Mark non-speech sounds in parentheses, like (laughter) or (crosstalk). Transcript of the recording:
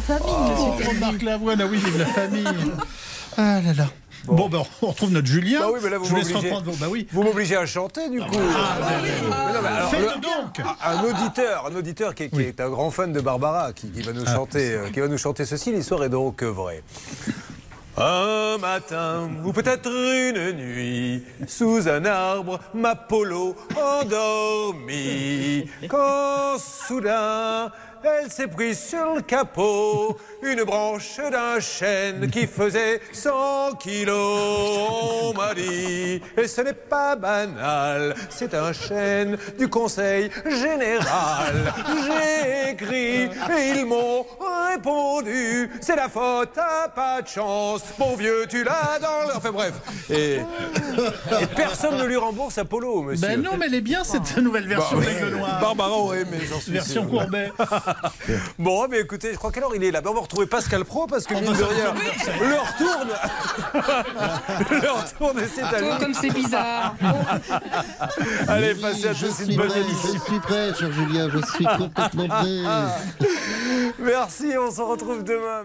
famille, Oh, monsieur Marc Lavoine, ah oui, vive la famille. Ah là là. Bon, ben, on retrouve notre Julien. Bah oui, mais là, vous Je vous laisse m'obligez. reprendre. vos- Bah oui. Vous m'obligez à chanter du coup. Mais non, mais alors, Faites le- donc. un auditeur, un auditeur qui, qui est un grand fan de Barbara, qui, qui va nous chanter, euh, qui va nous chanter ceci. L'histoire est donc vraie. Un matin, ou peut-être une nuit, sous un arbre, ma polo endormie. Quand soudain, elle s'est prise sur le capot, une branche d'un chêne qui faisait 100 kilos. On m'a dit, et ce n'est pas banal, c'est un chêne du Conseil général. J'ai écrit et ils m'ont répondu, c'est la faute, t'as pas de chance, mon vieux, tu l'as dans le... Enfin bref. Et, et personne ne lui rembourse sa polo, monsieur. Ben non, mais elle est bien cette nouvelle version Bah, d'Aigle Noir. Barbara aurait aimé, j'en suis Version sûr. Courbet. (laughs) Bon, mais écoutez, je crois qu'alors il est là? Ben, on va retrouver Pascal Pro parce que, mine de rien, l'heure tourne. (laughs) l'heure tourne et c'est à lui. Oh, comme c'est bizarre. Allez, passez à je tous suis une bonne prêt, émission. je suis prêt, cher Julien, je suis complètement prêt. (laughs) Merci, on se retrouve demain.